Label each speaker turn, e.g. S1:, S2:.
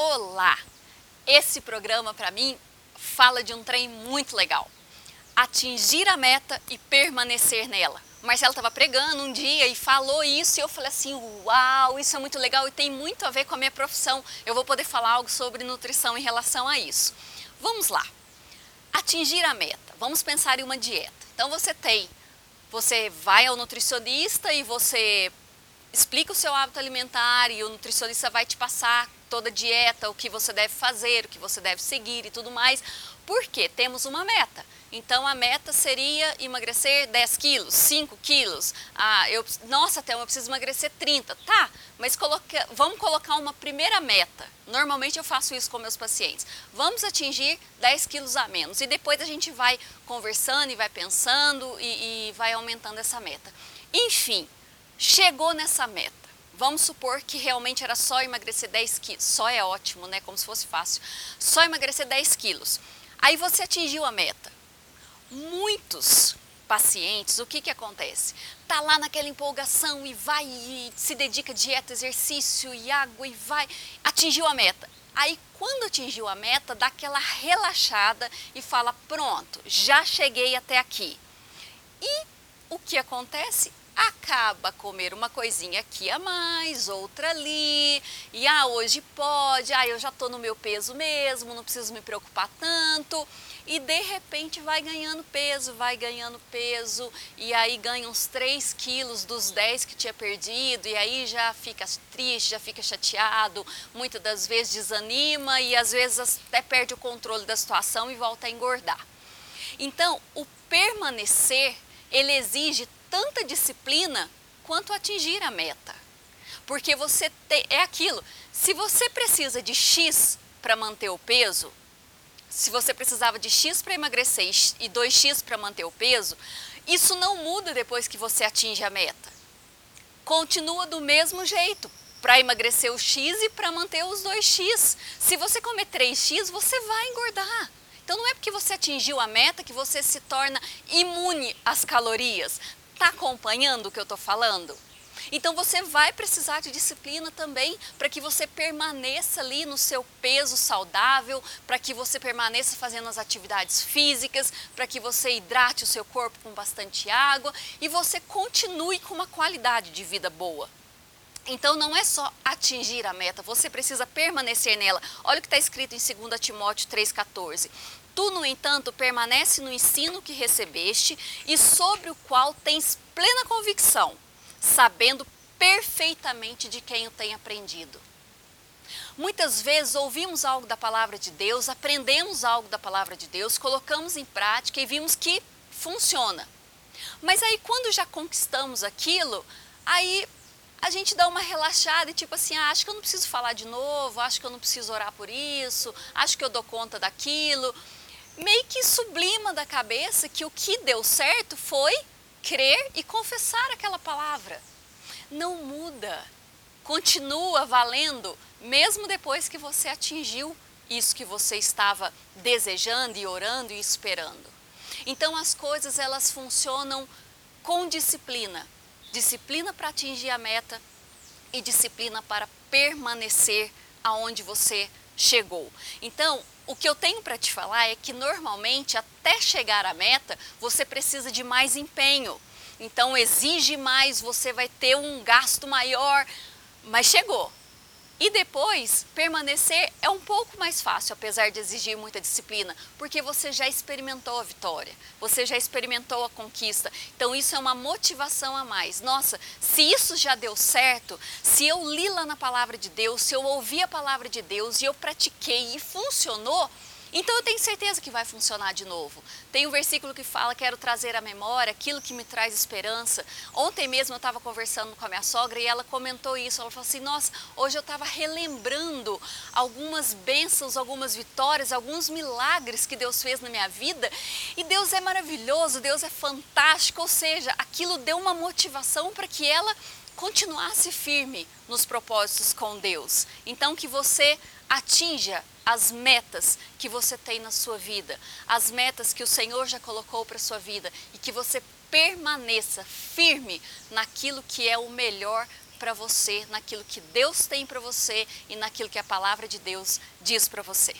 S1: Olá! Esse programa para mim fala de um trem muito legal. Atingir a meta e permanecer nela. Marcelo estava pregando um dia e falou isso e eu falei assim, uau, isso é muito legal e tem muito a ver com a minha profissão. Eu vou poder falar algo sobre nutrição em relação a isso. Vamos lá. Atingir a meta. Vamos pensar em uma dieta. Então você tem, você vai ao nutricionista e você explica o seu hábito alimentar e o nutricionista vai te passar toda a dieta, o que você deve fazer, o que você deve seguir e tudo mais, porque temos uma meta. Então a meta seria emagrecer 10 quilos, 5 quilos. Ah, eu, nossa, até eu preciso emagrecer 30. Tá, mas coloca, vamos colocar uma primeira meta. Normalmente eu faço isso com meus pacientes. Vamos atingir 10 quilos a menos. E depois a gente vai conversando e vai pensando e, e vai aumentando essa meta. Enfim, chegou nessa meta. Vamos supor que realmente era só emagrecer 10 quilos. Só é ótimo, né? Como se fosse fácil. Só emagrecer 10 quilos. Aí você atingiu a meta muitos pacientes, o que, que acontece? Tá lá naquela empolgação e vai e se dedica a dieta, exercício e água e vai, atingiu a meta. Aí quando atingiu a meta, dá aquela relaxada e fala: "Pronto, já cheguei até aqui". E o que acontece? Acaba comer uma coisinha aqui a mais, outra ali, e ah, hoje pode, ah, eu já estou no meu peso mesmo, não preciso me preocupar tanto, e de repente vai ganhando peso, vai ganhando peso, e aí ganha uns 3 quilos dos 10 que tinha perdido, e aí já fica triste, já fica chateado, muitas das vezes desanima e às vezes até perde o controle da situação e volta a engordar. Então, o permanecer, ele exige tanta disciplina quanto atingir a meta. Porque você é aquilo, se você precisa de X para manter o peso, se você precisava de X para emagrecer e 2X para manter o peso, isso não muda depois que você atinge a meta. Continua do mesmo jeito, para emagrecer o X e para manter os 2X. Se você comer 3X, você vai engordar. Então não é porque você atingiu a meta que você se torna imune às calorias. Está acompanhando o que eu estou falando? Então você vai precisar de disciplina também para que você permaneça ali no seu peso saudável, para que você permaneça fazendo as atividades físicas, para que você hidrate o seu corpo com bastante água e você continue com uma qualidade de vida boa. Então não é só atingir a meta, você precisa permanecer nela. Olha o que está escrito em 2 Timóteo 3,14. Tu, no entanto, permanece no ensino que recebeste e sobre o qual tens plena convicção, sabendo perfeitamente de quem o tem aprendido. Muitas vezes ouvimos algo da palavra de Deus, aprendemos algo da palavra de Deus, colocamos em prática e vimos que funciona. Mas aí quando já conquistamos aquilo, aí a gente dá uma relaxada e tipo assim, ah, acho que eu não preciso falar de novo, acho que eu não preciso orar por isso, acho que eu dou conta daquilo meio que sublima da cabeça que o que deu certo foi crer e confessar aquela palavra. Não muda, continua valendo, mesmo depois que você atingiu isso que você estava desejando e orando e esperando. Então as coisas elas funcionam com disciplina, disciplina para atingir a meta e disciplina para permanecer aonde você chegou. Então, o que eu tenho para te falar é que normalmente até chegar à meta você precisa de mais empenho. Então exige mais, você vai ter um gasto maior, mas chegou. E depois, permanecer é um pouco mais fácil, apesar de exigir muita disciplina, porque você já experimentou a vitória, você já experimentou a conquista. Então, isso é uma motivação a mais. Nossa, se isso já deu certo, se eu li lá na palavra de Deus, se eu ouvi a palavra de Deus e eu pratiquei e funcionou, então eu tenho certeza que vai funcionar de novo. Tem um versículo que fala: Quero trazer à memória aquilo que me traz esperança. Ontem mesmo eu estava conversando com a minha sogra e ela comentou isso. Ela falou assim: Nossa, hoje eu estava relembrando algumas bênçãos, algumas vitórias, alguns milagres que Deus fez na minha vida. E Deus é maravilhoso, Deus é fantástico. Ou seja, aquilo deu uma motivação para que ela continuasse firme nos propósitos com Deus. Então, que você atinja as metas que você tem na sua vida, as metas que o Senhor já colocou para sua vida e que você permaneça firme naquilo que é o melhor para você naquilo que Deus tem para você e naquilo que a palavra de Deus diz para você.